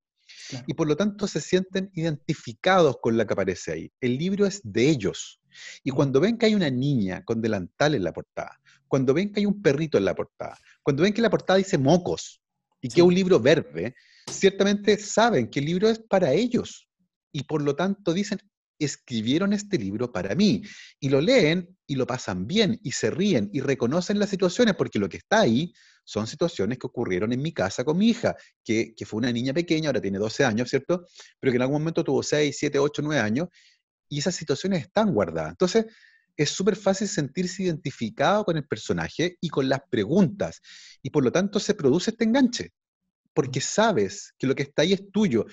Y por lo tanto se sienten identificados con la que aparece ahí. El libro es de ellos. Y cuando ven que hay una niña con delantal en la portada, cuando ven que hay un perrito en la portada, cuando ven que la portada dice mocos y que es un libro verde, ciertamente saben que el libro es para ellos. Y por lo tanto dicen, escribieron este libro para mí. Y lo leen y lo pasan bien y se ríen y reconocen las situaciones porque lo que está ahí son situaciones que ocurrieron en mi casa con mi hija, que, fue una niña pequeña, ahora tiene 12 años, ¿cierto? Pero que en algún momento tuvo 6, 7, 8, 9 años, y esas situaciones están guardadas. Entonces, es súper fácil sentirse identificado con el personaje y con las preguntas, y por lo tanto se produce este enganche, porque sabes que lo que está ahí es tuyo.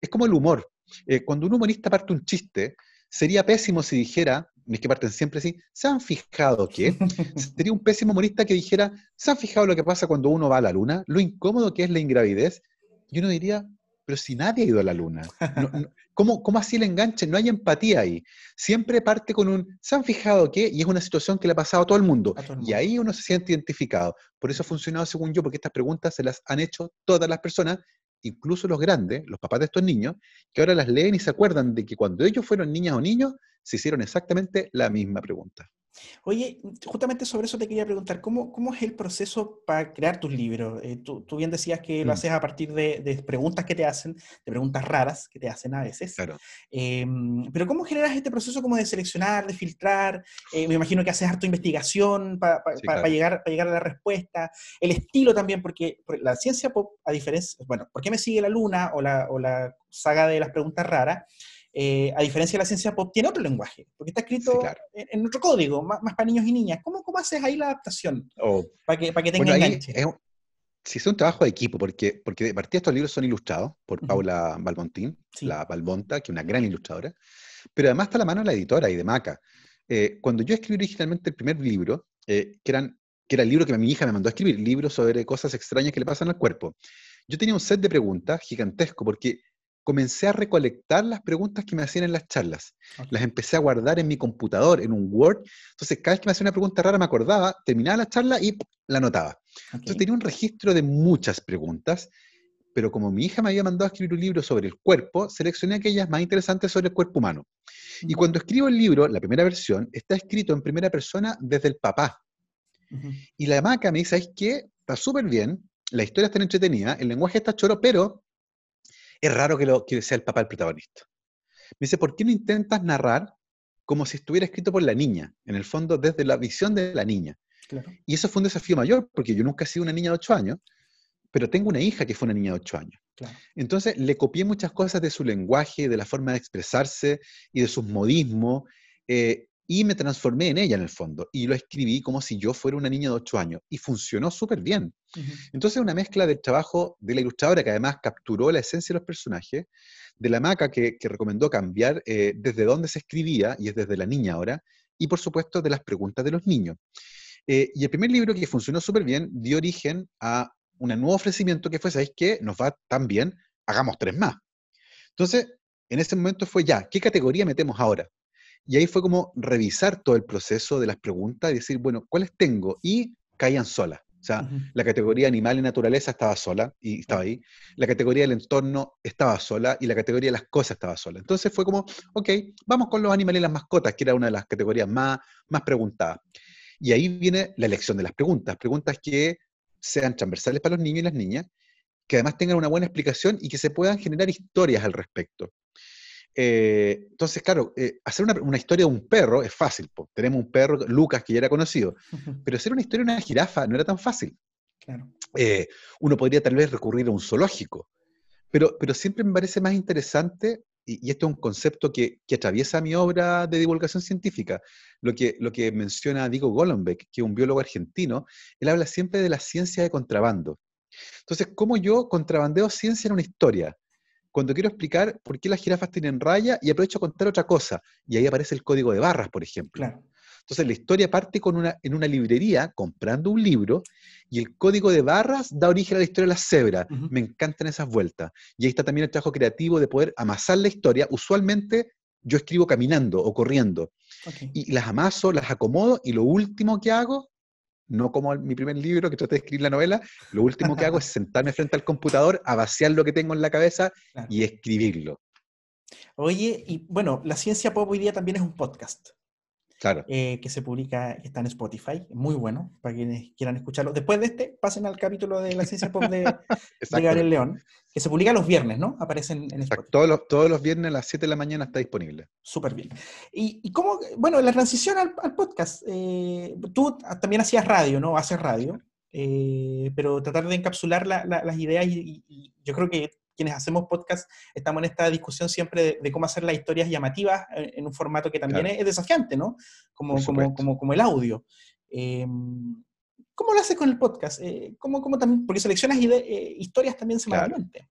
Es como el humor. Eh, cuando un humorista parte un chiste, sería pésimo si dijera, es que parten siempre así, ¿se han fijado que? Sería un pésimo humorista que dijera, ¿se han fijado lo que pasa cuando uno va a la luna? Lo incómodo que es la ingravidez. Y uno diría, pero si nadie ha ido a la luna, ¿cómo, ¿cómo, así el enganche? No hay empatía ahí. Siempre parte con un, ¿se han fijado que? Y es una situación que le ha pasado a todo el mundo. Y ahí uno se siente identificado. Por eso ha funcionado según yo, porque estas preguntas se las han hecho todas las personas incluso los grandes, los papás de estos niños, que ahora las leen y se acuerdan de que cuando ellos fueron niñas o niños, se hicieron exactamente la misma pregunta. Oye, justamente sobre eso te quería preguntar, ¿cómo, cómo es el proceso para crear tus libros? Eh, tú, tú, bien decías que lo mm. haces a partir de, de, preguntas que te hacen, de preguntas raras que te hacen a veces. Claro. Em, pero ¿cómo generas este proceso como de seleccionar, de filtrar? Eh, me imagino que haces harto investigación para llegar, llegar a la respuesta. El estilo también, porque, la ciencia pop, a diferencia, bueno, ¿por qué me sigue la luna o la, o la saga de las preguntas raras? Eh, a diferencia de la ciencia pop, tiene otro lenguaje, porque está escrito en, otro código, más, para niños y niñas. ¿Cómo, cómo haces ahí la adaptación? Oh. Para que, para que tenga enganche. Es, sí, es un trabajo de equipo, porque, porque de partida estos libros son ilustrados por Paula Balbontín, la Balbonta, que es una gran ilustradora, pero además está la mano de la editora y de Maca. Eh, cuando yo escribí originalmente el primer libro, eh, que, eran, que era el libro que mi hija me mandó a escribir, libros sobre cosas extrañas que le pasan al cuerpo, yo tenía un set de preguntas gigantesco, porque comencé a recolectar las preguntas que me hacían en las charlas. Las empecé a guardar en mi computador, en un Word. Entonces, cada vez que me hacía una pregunta rara, me acordaba, terminaba la charla y la anotaba. Entonces, tenía un registro de muchas preguntas, pero como mi hija me había mandado a escribir un libro sobre el cuerpo, seleccioné aquellas más interesantes sobre el cuerpo humano. Y cuando escribo el libro, la primera versión, está escrito en primera persona desde el papá. Y la maca me dice, es que está súper bien, la historia está entretenida, el lenguaje está choro, pero es raro que, lo, que sea el papá el protagonista. Me dice, ¿por qué no intentas narrar como si estuviera escrito por la niña? En el fondo, desde la visión de la niña. Y eso fue un desafío mayor, porque yo nunca he sido una niña de 8 años, pero tengo una hija que fue una niña de 8 años. Entonces le copié muchas cosas de su lenguaje, de la forma de expresarse y de sus modismos, eh, y me transformé en ella en el fondo. Y lo escribí como si yo fuera una niña de 8 años. Y funcionó súper bien. Entonces, una mezcla del trabajo de la ilustradora, que además capturó la esencia de los personajes, de la maca que, recomendó cambiar eh, desde dónde se escribía, y es desde la niña ahora, y por supuesto de las preguntas de los niños. Eh, y el primer libro que funcionó súper bien dio origen a un nuevo ofrecimiento que fue, ¿sabéis qué? Nos va tan bien, hagamos tres más. Entonces, en ese momento fue ya, ¿qué categoría metemos ahora? Y ahí fue como revisar todo el proceso de las preguntas y decir, bueno, ¿cuáles tengo? Y caían solas. O sea, la categoría animal y naturaleza estaba sola y estaba ahí. La categoría del entorno estaba sola y la categoría de las cosas estaba sola. Entonces fue como, ok, vamos con los animales y las mascotas, que era una de las categorías más, más preguntadas. Y ahí viene la elección de las preguntas. Preguntas que sean transversales para los niños y las niñas, que además tengan una buena explicación y que se puedan generar historias al respecto. Eh, entonces, claro, eh, hacer una, historia de un perro es fácil. Tenemos un perro, Lucas, que ya era conocido, pero hacer una historia de una jirafa no era tan fácil. Eh, uno podría tal vez recurrir a un zoológico, pero, pero siempre me parece más interesante, y, esto es un concepto que, que, atraviesa mi obra de divulgación científica, lo que, lo que menciona Diego Golombek, que es un biólogo argentino, él habla siempre de la ciencia de contrabando. Entonces, ¿cómo yo contrabandeo ciencia en una historia? Cuando quiero explicar por qué las jirafas tienen raya y aprovecho a contar otra cosa. Y ahí aparece el código de barras, por ejemplo. Entonces la historia parte con una, en una librería comprando un libro y el código de barras da origen a la historia de las cebras. Me encantan esas vueltas. Y ahí está también el trabajo creativo de poder amasar la historia. Usualmente yo escribo caminando o corriendo. Y las amaso, las acomodo y lo último que hago no como mi primer libro que traté de escribir la novela, lo último que hago es sentarme frente al computador, a vaciar lo que tengo en la cabeza y escribirlo. Oye, y bueno, la ciencia pop hoy día también es un podcast. Claro. Eh, que se publica, que está en Spotify, muy bueno, para quienes quieran escucharlo. Después de este, pasen al capítulo de la ciencia pop de, de Gabriel León, que se publica los viernes, ¿no? Aparecen en Spotify. Todos los, todos los viernes a las 7 de la mañana está disponible. Súper bien. Y, y, cómo, bueno, la transición al, podcast, eh, tú también hacías radio, ¿no? Haces radio, eh, pero tratar de encapsular las ideas y, y, yo creo que quienes hacemos podcast estamos en esta discusión siempre de, cómo hacer las historias llamativas en, un formato que también es, desafiante, ¿no? Como, como, como, como, el audio. Em, ¿Cómo lo haces con el podcast? Eh, ¿cómo, cómo también, porque seleccionas eh, historias también semanalmente.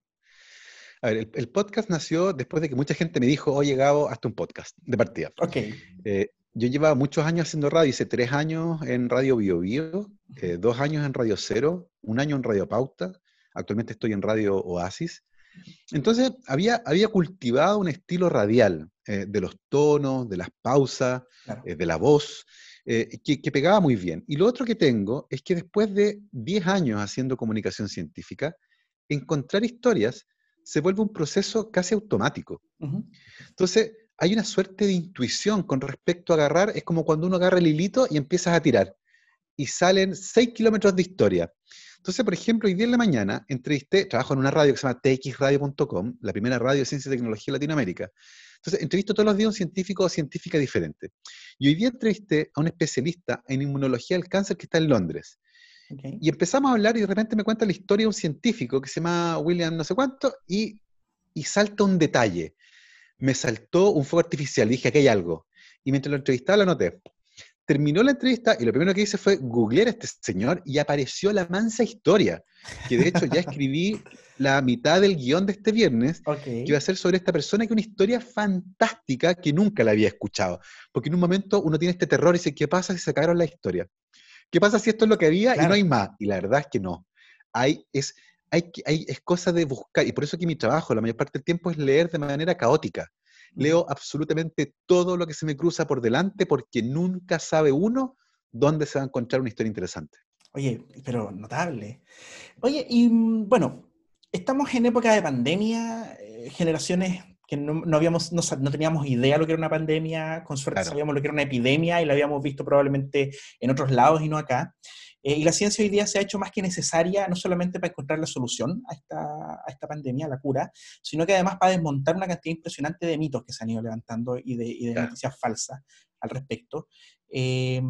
A ver, el, podcast nació después de que mucha gente me dijo, oye Gabo, hazte un podcast de partida. Ok. Eh, yo llevaba muchos años haciendo radio, hice tres años en Radio Bio Bio, dos años en Radio Cero, un año en Radio Pauta, actualmente estoy en Radio Oasis, entonces había, había cultivado un estilo radial eh, de los tonos, de las pausas, eh, de la voz, eh, que, pegaba muy bien. Y lo otro que tengo es que después de 10 años haciendo comunicación científica, encontrar historias se vuelve un proceso casi automático. Entonces, hay una suerte de intuición con respecto a agarrar, es como cuando uno agarra el hilito y empiezas a tirar. Y salen 6 kilómetros de historia. Entonces, por ejemplo, hoy día en la mañana entrevisté, trabajo en una radio que se llama txradio.com, la primera radio de ciencia y tecnología de Latinoamérica. Entonces, entrevisto todos los días a un científico o científica diferente. Y hoy día entrevisté a un especialista en inmunología del cáncer que está en Londres. Y empezamos a hablar y de repente me cuenta la historia de un científico que se llama William no sé cuánto y, y salta un detalle. Me saltó un fuego artificial, dije, aquí hay algo. Y mientras lo entrevistaba lo anoté terminó la entrevista y lo primero que hice fue googlear a este señor y apareció la mansa historia, que de hecho ya escribí la mitad del guion de este viernes, que iba a ser sobre esta persona, que una historia fantástica que nunca la había escuchado. Porque en un momento uno tiene este terror y dice, ¿qué pasa si se acabaron la historia? ¿Qué pasa si esto es lo que había y no hay más? Y la verdad es que no. Hay, es, hay, hay, es cosa de buscar, y por eso que mi trabajo la mayor parte del tiempo es leer de manera caótica leo absolutamente todo lo que se me cruza por delante porque nunca sabe uno dónde se va a encontrar una historia interesante. Oye, pero notable. Oye, y mm, bueno, estamos en época de pandemia, eh, generaciones que no, habíamos, no, teníamos idea de lo que era una pandemia, con suerte sabíamos lo que era una epidemia y la habíamos visto probablemente en otros lados y no acá. Eh, y la ciencia hoy día se ha hecho más que necesaria, no solamente para encontrar la solución a esta, a esta pandemia, la cura, sino que además para desmontar una cantidad impresionante de mitos que se han ido levantando y de, y de noticias falsas al respecto. Eh,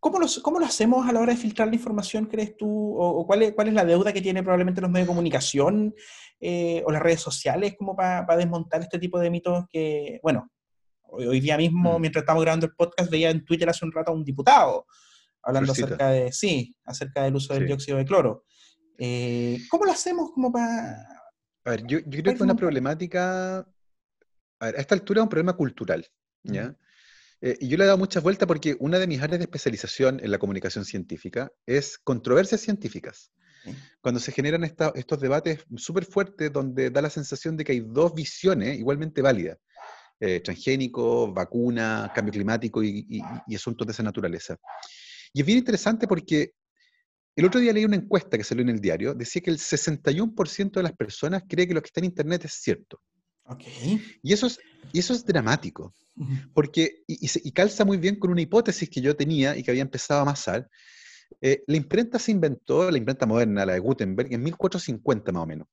¿Cómo lo, ¿Cómo lo, hacemos a la hora de filtrar la información, crees tú? ¿O, cuál, es, cuál, es, la deuda que tiene probablemente los medios de comunicación eh, o las redes sociales como para, desmontar este tipo de mitos que, bueno, hoy, hoy día mismo, mm. mientras estamos grabando el podcast, veía en Twitter hace un rato a un diputado hablando acerca de, sí, acerca del uso del dióxido de cloro. Eh, ¿Cómo lo hacemos como para... A ver, yo, creo que es una problemática, a, ver, a esta altura es un problema cultural, ¿ya? Eh, y yo le he dado muchas vueltas porque una de mis áreas de especialización en la comunicación científica es controversias científicas. Cuando se generan estos debates súper fuertes donde da la sensación de que hay dos visiones igualmente válidas, eh, transgénico, vacuna, cambio climático y, y, asuntos de esa naturaleza. Y es bien interesante porque el otro día leí una encuesta que salió en el diario, decía que el 61% de las personas cree que lo que está en Internet es cierto. Okay. Y, eso es, y eso es dramático, porque, y, calza muy bien con una hipótesis que yo tenía y que había empezado a amasar. Eh, la imprenta se inventó, la imprenta moderna, la de Gutenberg, en 1450 más o menos.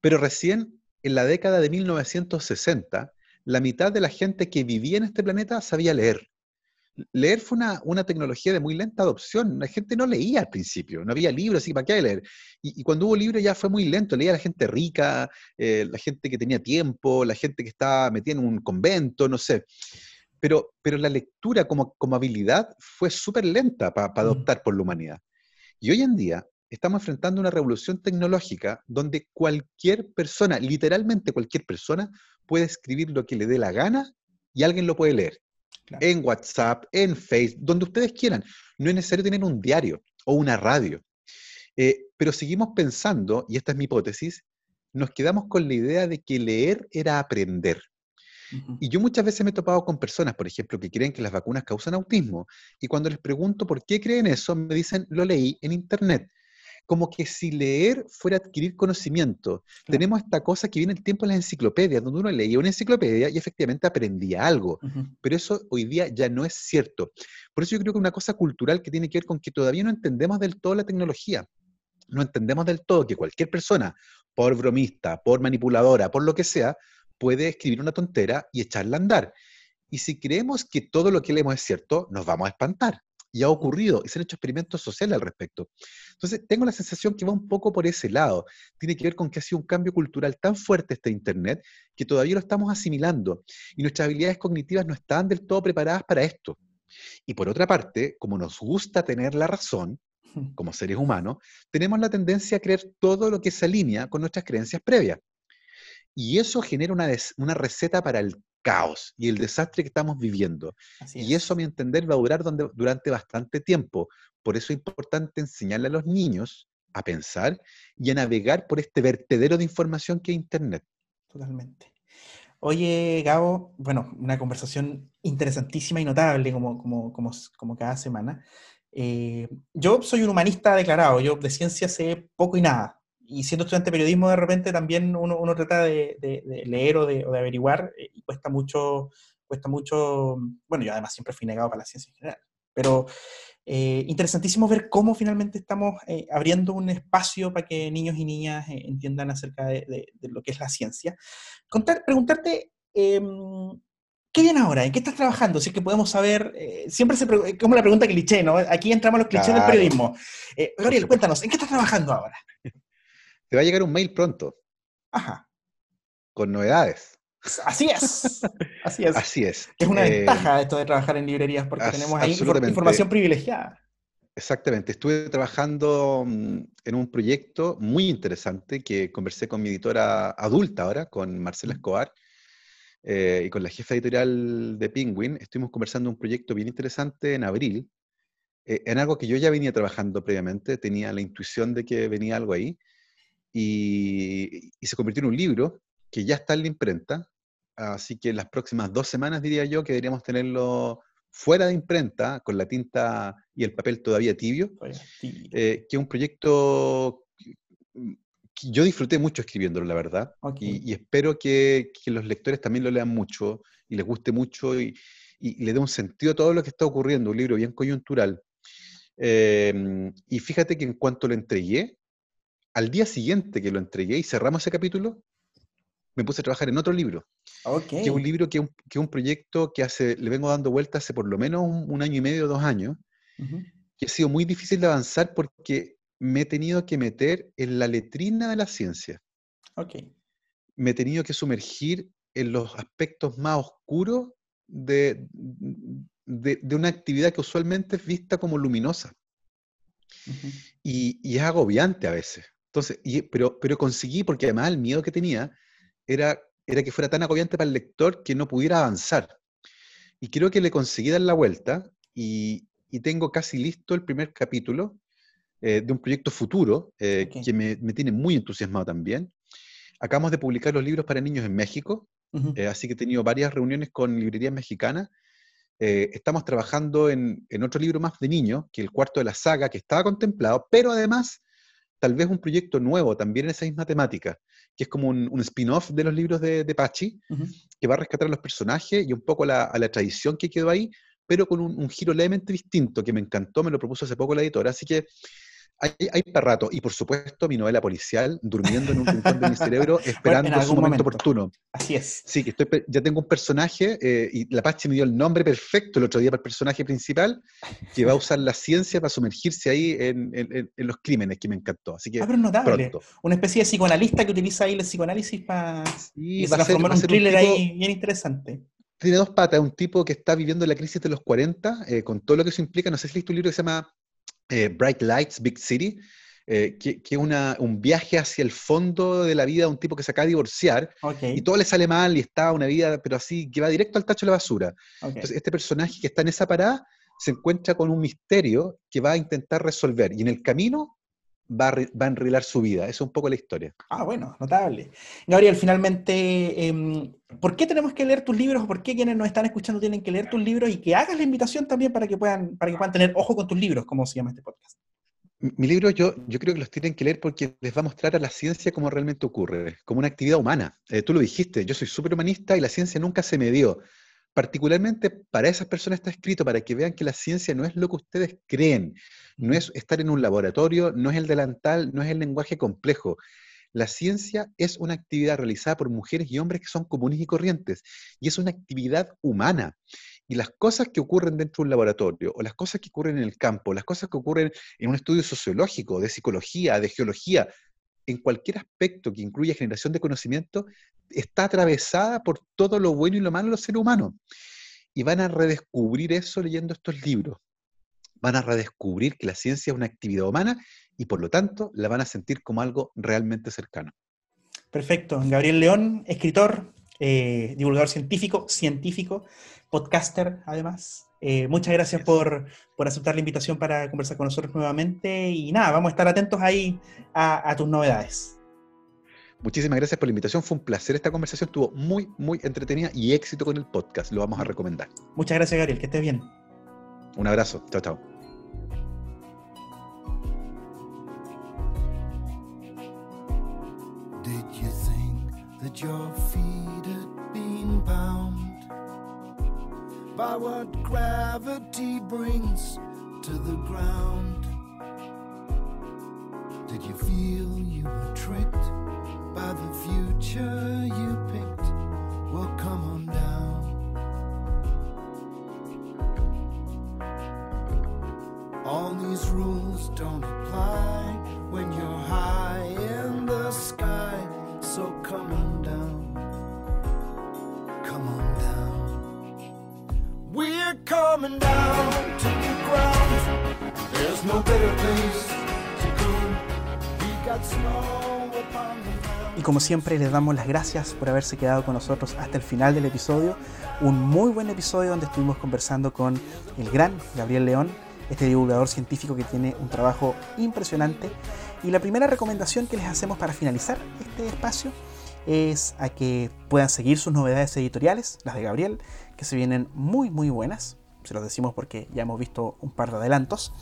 Pero recién en la década de 1960, la mitad de la gente que vivía en este planeta sabía leer. Leer fue una, tecnología de muy lenta adopción. La gente no leía al principio, no había libros, así ¿para qué leer? Y, cuando hubo libros ya fue muy lento. Leía la gente rica, eh, la gente que tenía tiempo, la gente que estaba metida en un convento, no sé. Pero, pero la lectura como, como habilidad fue súper lenta para adoptar por la humanidad. Y hoy en día estamos enfrentando una revolución tecnológica donde cualquier persona, literalmente cualquier persona, puede escribir lo que le dé la gana y alguien lo puede leer. En WhatsApp, en Facebook, donde ustedes quieran. No es necesario tener un diario o una radio. Eh, pero seguimos pensando, y esta es mi hipótesis, nos quedamos con la idea de que leer era aprender. Y yo muchas veces me he topado con personas, por ejemplo, que creen que las vacunas causan autismo. Y cuando les pregunto por qué creen eso, me dicen, lo leí en Internet como que si leer fuera adquirir conocimiento. Tenemos esta cosa que viene el tiempo en las enciclopedias, donde uno leía una enciclopedia y efectivamente aprendía algo, pero eso hoy día ya no es cierto. Por eso yo creo que una cosa cultural que tiene que ver con que todavía no entendemos del todo la tecnología. No entendemos del todo que cualquier persona, por bromista, por manipuladora, por lo que sea, puede escribir una tontera y echarla a andar. Y si creemos que todo lo que leemos es cierto, nos vamos a espantar y ha ocurrido, y se han hecho experimentos sociales al respecto. Entonces, tengo la sensación que va un poco por ese lado. Tiene que ver con que ha sido un cambio cultural tan fuerte este Internet que todavía lo estamos asimilando y nuestras habilidades cognitivas no están del todo preparadas para esto. Y por otra parte, como nos gusta tener la razón, como seres humanos, tenemos la tendencia a creer todo lo que se alinea con nuestras creencias previas. Y eso genera una, una receta para el caos y el desastre que estamos viviendo. Y eso, a mi entender, va a durar durante bastante tiempo. Por eso es importante enseñarle a los niños a pensar y a navegar por este vertedero de información que es Internet. Totalmente. Oye, Gabo, bueno, una conversación interesantísima y notable como, como, como, como cada semana. Eh, yo soy un humanista declarado, yo de ciencia sé poco y nada y siendo estudiante de periodismo, de repente también uno, uno trata de, de, leer o de, averiguar eh, y cuesta mucho, cuesta mucho, bueno, yo además siempre fui negado para la ciencia en general, pero eh, interesantísimo ver cómo finalmente estamos eh, abriendo un espacio para que niños y niñas entiendan acerca de, lo que es la ciencia. Contar, preguntarte, em, ¿qué viene ahora? ¿En qué estás trabajando? Si es que podemos saber, siempre se como la pregunta cliché, ¿no? Aquí entramos los clichés del periodismo. Gabriel, cuéntanos, ¿en qué estás trabajando ahora? Te va a llegar un mail pronto. Ajá. Con novedades. Así es. Así es. Así es. Es una eh, ventaja esto de trabajar en librerías porque tenemos ahí información privilegiada. Exactamente. Estuve trabajando mm, en un proyecto muy interesante que conversé con mi editora adulta ahora, con Marcela Escobar, eh, y con la jefa editorial de Penguin. Estuvimos conversando un proyecto bien interesante en abril, eh, en algo que yo ya venía trabajando previamente, tenía la intuición de que venía algo ahí y, se convirtió en un libro que ya está en la imprenta, así que en las próximas dos semanas diría yo que deberíamos tenerlo fuera de imprenta, con la tinta y el papel todavía tibio, eh, que es un proyecto que yo disfruté mucho escribiéndolo, la verdad, y, espero que, los lectores también lo lean mucho y les guste mucho y, le dé un sentido a todo lo que está ocurriendo, un libro bien coyuntural. Eh, y fíjate que en cuanto lo entregué, al día siguiente que lo entregué y cerramos ese capítulo, me puse a trabajar en otro libro. Que es un libro que es un, proyecto que hace, le vengo dando vuelta hace por lo menos un, año y medio, dos años, que ha sido muy difícil de avanzar porque me he tenido que meter en la letrina de la ciencia. Me he tenido que sumergir en los aspectos más oscuros de, de una actividad que usualmente es vista como luminosa. y, y, es agobiante a veces. Entonces, pero, pero conseguí, porque además el miedo que tenía era, era que fuera tan agobiante para el lector que no pudiera avanzar. Y creo que le conseguí dar la vuelta y, y tengo casi listo el primer capítulo eh, de un proyecto futuro eh, que me, me, tiene muy entusiasmado también. Acabamos de publicar los libros para niños en México, eh, así que he tenido varias reuniones con librerías mexicanas estamos trabajando en, en, otro libro más de niños, que el cuarto de la saga, que estaba contemplado, pero además tal vez un proyecto nuevo también en esa misma temática, que es como un, un spin-off de los libros de, de Pachi, que va a rescatar a los personajes y un poco la, a la tradición que quedó ahí, pero con un, un, giro levemente distinto, que me encantó, me lo propuso hace poco la editora, así que hay, hay para rato. Y por supuesto, mi novela policial, durmiendo en un rincón de mi cerebro, esperando bueno, su momento, momento, oportuno. Así es. Sí, que estoy, ya tengo un personaje, eh, y la Pachi me dio el nombre perfecto el otro día para el personaje principal, que va a usar la ciencia para sumergirse ahí en, en, en los crímenes, que me encantó. Así que ah, pero notable. Pronto. Una especie de psicoanalista que utiliza ahí el psicoanálisis para sí, va a ser, un thriller un tipo, ahí bien interesante tiene dos patas, un tipo que está viviendo la crisis de los 40, eh, con todo lo que eso implica. No sé si leíste un libro que se llama eh, Bright Lights, Big City, eh, que, es un viaje hacia el fondo de la vida de un tipo que se acaba de divorciar okay. y todo le sale mal y está una vida, pero así, que va directo al tacho de la basura. Okay. Entonces, este personaje que está en esa parada se encuentra con un misterio que va a intentar resolver y en el camino va a, va a enrilar su vida. Esa es un poco la historia. Ah, bueno, notable. Gabriel, finalmente, eh, ¿por qué tenemos que leer tus libros? ¿Por qué quienes nos están escuchando tienen que leer tus libros? Y que hagas la invitación también para que puedan, para que puedan tener ojo con tus libros, como se llama este podcast. Mi libro yo, yo creo que los tienen que leer porque les va a mostrar a la ciencia cómo realmente ocurre, como una actividad humana. Eh, tú lo dijiste, yo soy súper humanista y la ciencia nunca se me dio. Particularmente para esas personas está escrito, para que vean que la ciencia no es lo que ustedes creen, no es estar en un laboratorio, no es el delantal, no es el lenguaje complejo. La ciencia es una actividad realizada por mujeres y hombres que son comunes y corrientes, y es una actividad humana. Y las cosas que ocurren dentro de un laboratorio, o las cosas que ocurren en el campo, las cosas que ocurren en un estudio sociológico, de psicología, de geología, en cualquier aspecto que incluya generación de conocimiento, está atravesada por todo lo bueno y lo malo de los seres humanos. Y van a redescubrir eso leyendo estos libros. Van a redescubrir que la ciencia es una actividad humana y por lo tanto la van a sentir como algo realmente cercano. Perfecto. Gabriel León, escritor, eh, divulgador científico, científico, podcaster además. Eh, muchas gracias por, por, aceptar la invitación para conversar con nosotros nuevamente y nada, vamos a estar atentos ahí a, a, tus novedades. Muchísimas gracias por la invitación, fue un placer esta conversación, estuvo muy, muy entretenida y éxito con el podcast, lo vamos a recomendar. Muchas gracias Gabriel, que estés bien. Un abrazo, chao, chao. Did you think that your feet had been bound? By what gravity brings to the ground. Did you feel you were tricked by the future you picked? Well, come on down. All these rules don't apply when you're high in the sky, so come on down. We're Y como siempre les damos las gracias por haberse quedado con nosotros hasta el final del episodio. Un muy buen episodio donde estuvimos conversando con el gran Gabriel León, este divulgador científico que tiene un trabajo impresionante. Y la primera recomendación que les hacemos para finalizar este espacio es a que puedan seguir sus novedades editoriales, las de Gabriel, que se vienen muy muy buenas. Se los decimos porque ya hemos visto un par de adelantos.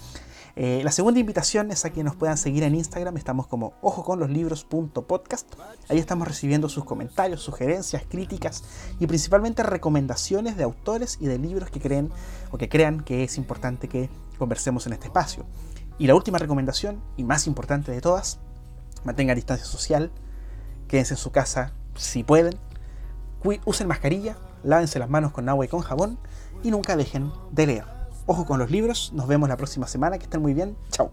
Eh, la segunda invitación es a que nos puedan seguir en Instagram. Estamos como ojoconloslibros.podcast. Ahí estamos recibiendo sus comentarios, sugerencias, críticas y principalmente recomendaciones de autores y de libros que creen o que crean que es importante que conversemos en este espacio. Y la última recomendación, y más importante de todas, mantenga distancia social, quédense en su casa si pueden, usen mascarilla, lávense las manos con agua y con jabón y nunca dejen de leer. Ojo con los libros, nos vemos la próxima semana, que estén muy bien, chao.